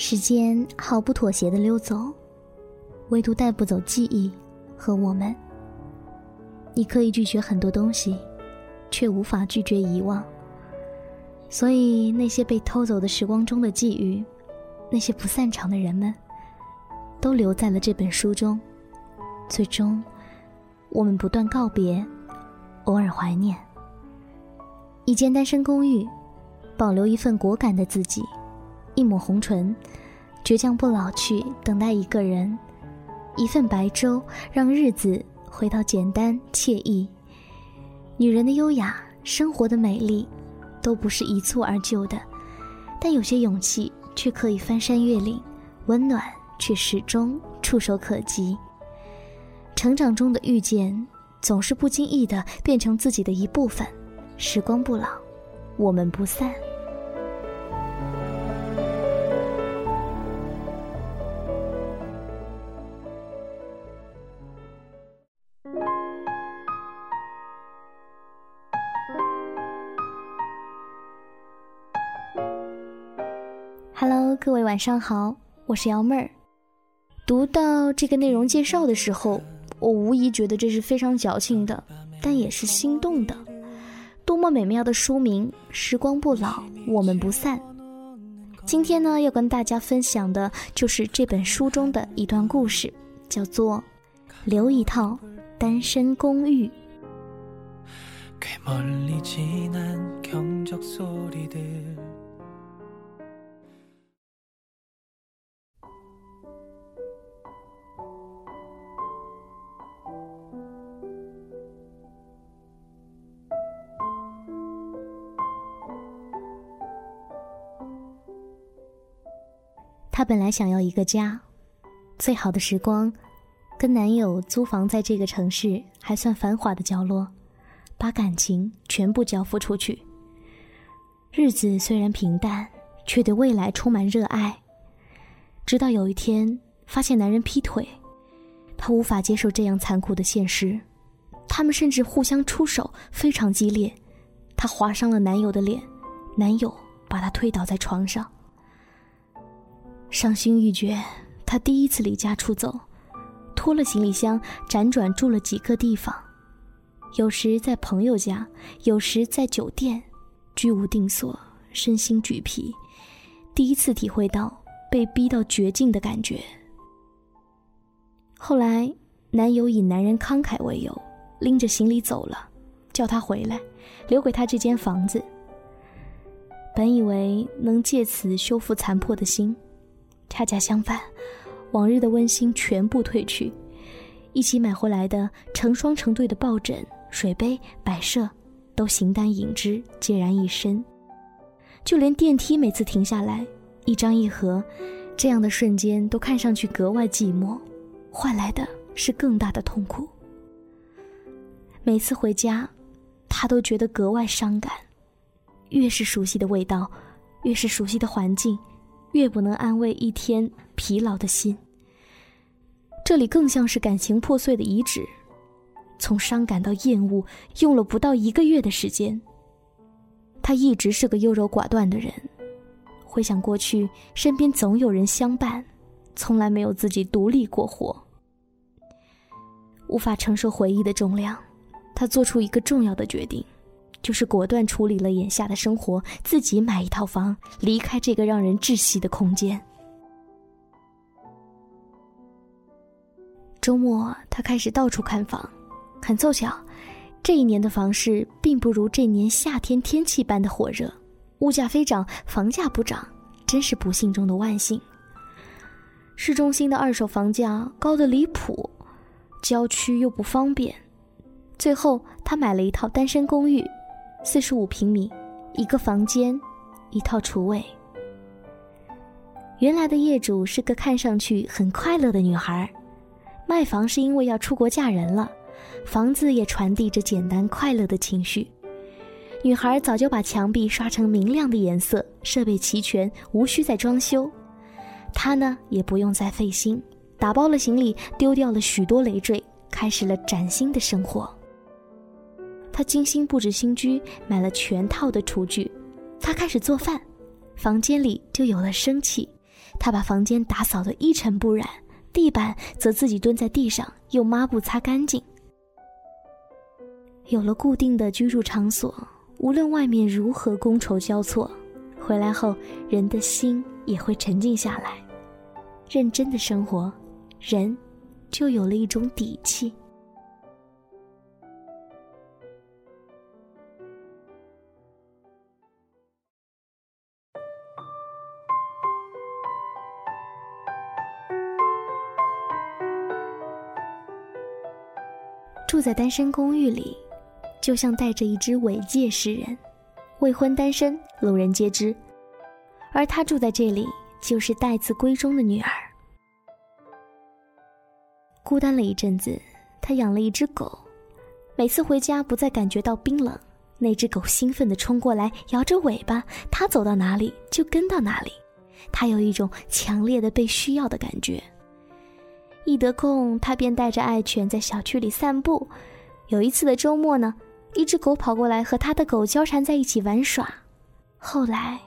时间毫不妥协的溜走，唯独带不走记忆和我们。你可以拒绝很多东西，却无法拒绝遗忘。所以，那些被偷走的时光中的际遇，那些不散场的人们，都留在了这本书中。最终，我们不断告别，偶尔怀念。一间单身公寓，保留一份果敢的自己。一抹红唇，倔强不老去，等待一个人，一份白粥，让日子回到简单惬意。女人的优雅，生活的美丽，都不是一蹴而就的，但有些勇气却可以翻山越岭，温暖却始终触手可及。成长中的遇见，总是不经意的变成自己的一部分。时光不老，我们不散。各位晚上好，我是瑶妹儿。读到这个内容介绍的时候，我无疑觉得这是非常矫情的，但也是心动的。多么美妙的书名！时光不老，我们不散。今天呢，要跟大家分享的就是这本书中的一段故事，叫做《留一套单身公寓》。她本来想要一个家，最好的时光，跟男友租房在这个城市还算繁华的角落，把感情全部交付出去。日子虽然平淡，却对未来充满热爱。直到有一天发现男人劈腿，她无法接受这样残酷的现实，他们甚至互相出手，非常激烈。她划伤了男友的脸，男友把她推倒在床上。伤心欲绝，她第一次离家出走，拖了行李箱，辗转住了几个地方，有时在朋友家，有时在酒店，居无定所，身心俱疲。第一次体会到被逼到绝境的感觉。后来，男友以男人慷慨为由，拎着行李走了，叫她回来，留给她这间房子。本以为能借此修复残破的心。恰恰相反，往日的温馨全部褪去，一起买回来的成双成对的抱枕、水杯、摆设，都形单影只，孑然一身。就连电梯每次停下来，一张一合，这样的瞬间都看上去格外寂寞，换来的是更大的痛苦。每次回家，他都觉得格外伤感。越是熟悉的味道，越是熟悉的环境。越不能安慰一天疲劳的心。这里更像是感情破碎的遗址，从伤感到厌恶，用了不到一个月的时间。他一直是个优柔寡断的人，回想过去，身边总有人相伴，从来没有自己独立过活。无法承受回忆的重量，他做出一个重要的决定。就是果断处理了眼下的生活，自己买一套房，离开这个让人窒息的空间。周末，他开始到处看房，很凑巧，这一年的房市并不如这年夏天天气般的火热，物价飞涨，房价不涨，真是不幸中的万幸。市中心的二手房价高的离谱，郊区又不方便，最后他买了一套单身公寓。四十五平米，一个房间，一套厨卫。原来的业主是个看上去很快乐的女孩，卖房是因为要出国嫁人了，房子也传递着简单快乐的情绪。女孩早就把墙壁刷成明亮的颜色，设备齐全，无需再装修。她呢，也不用再费心，打包了行李，丢掉了许多累赘，开始了崭新的生活。他精心布置新居，买了全套的厨具。他开始做饭，房间里就有了生气。他把房间打扫得一尘不染，地板则自己蹲在地上用抹布擦干净。有了固定的居住场所，无论外面如何觥筹交错，回来后人的心也会沉静下来，认真的生活，人就有了一种底气。住在单身公寓里，就像带着一只尾戒示人，未婚单身，路人皆知。而他住在这里，就是待字闺中的女儿。孤单了一阵子，他养了一只狗，每次回家不再感觉到冰冷，那只狗兴奋地冲过来，摇着尾巴，他走到哪里就跟到哪里，他有一种强烈的被需要的感觉。一得空，他便带着爱犬在小区里散步。有一次的周末呢，一只狗跑过来和他的狗交缠在一起玩耍。后来，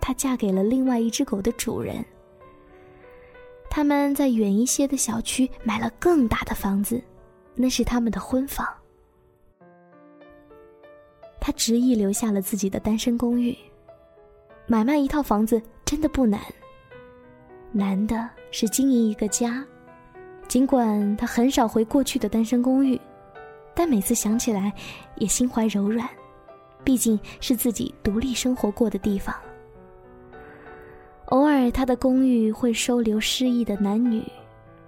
她嫁给了另外一只狗的主人。他们在远一些的小区买了更大的房子，那是他们的婚房。他执意留下了自己的单身公寓。买卖一套房子真的不难，难的是经营一个家。尽管他很少回过去的单身公寓，但每次想起来，也心怀柔软。毕竟是自己独立生活过的地方。偶尔，他的公寓会收留失意的男女，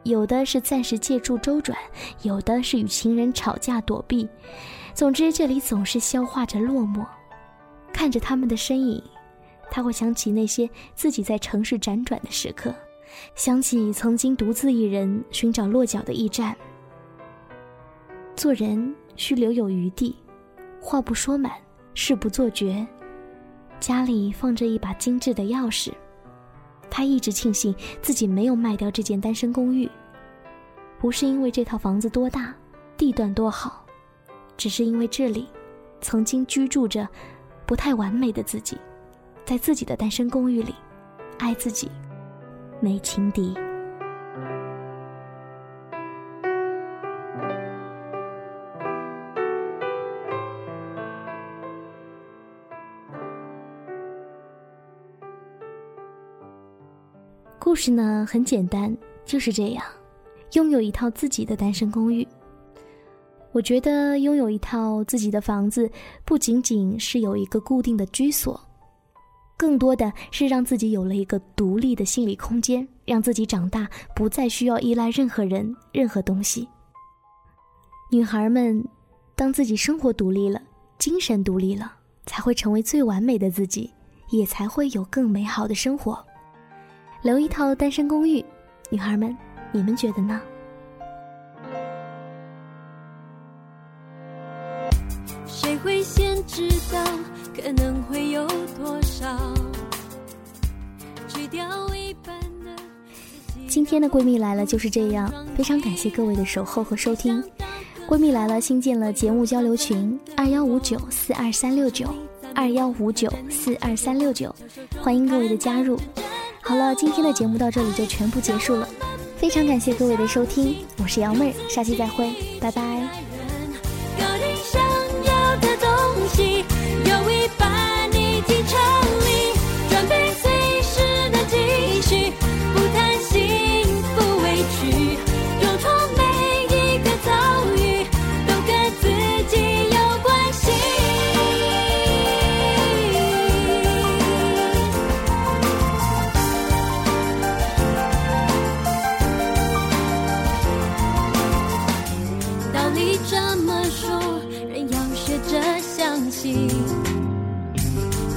有的是暂时借住周转，有的是与情人吵架躲避。总之，这里总是消化着落寞。看着他们的身影，他会想起那些自己在城市辗转的时刻。想起曾经独自一人寻找落脚的驿站。做人需留有余地，话不说满，事不做绝。家里放着一把精致的钥匙，他一直庆幸自己没有卖掉这间单身公寓，不是因为这套房子多大，地段多好，只是因为这里曾经居住着不太完美的自己，在自己的单身公寓里，爱自己。没情敌。故事呢很简单，就是这样，拥有一套自己的单身公寓。我觉得拥有一套自己的房子，不仅仅是有一个固定的居所。更多的是让自己有了一个独立的心理空间，让自己长大，不再需要依赖任何人、任何东西。女孩们，当自己生活独立了，精神独立了，才会成为最完美的自己，也才会有更美好的生活。留一套单身公寓，女孩们，你们觉得呢？谁会先知道？可能会有多少？今天的闺蜜来了就是这样，非常感谢各位的守候和收听。闺蜜来了新建了节目交流群二幺五九四二三六九二幺五九四二三六九，欢迎各位的加入。好了，今天的节目到这里就全部结束了，非常感谢各位的收听，我是瑶妹儿，下期再会，拜拜。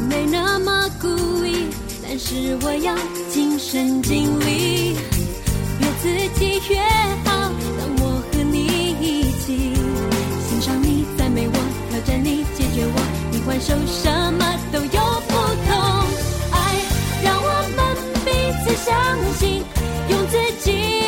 没那么故意，但是我要亲身经历，越自己越好。当我和你一起，欣赏你，赞美我，挑战你，解决我，你还手什么都有不同。爱让我们彼此相信，用自己。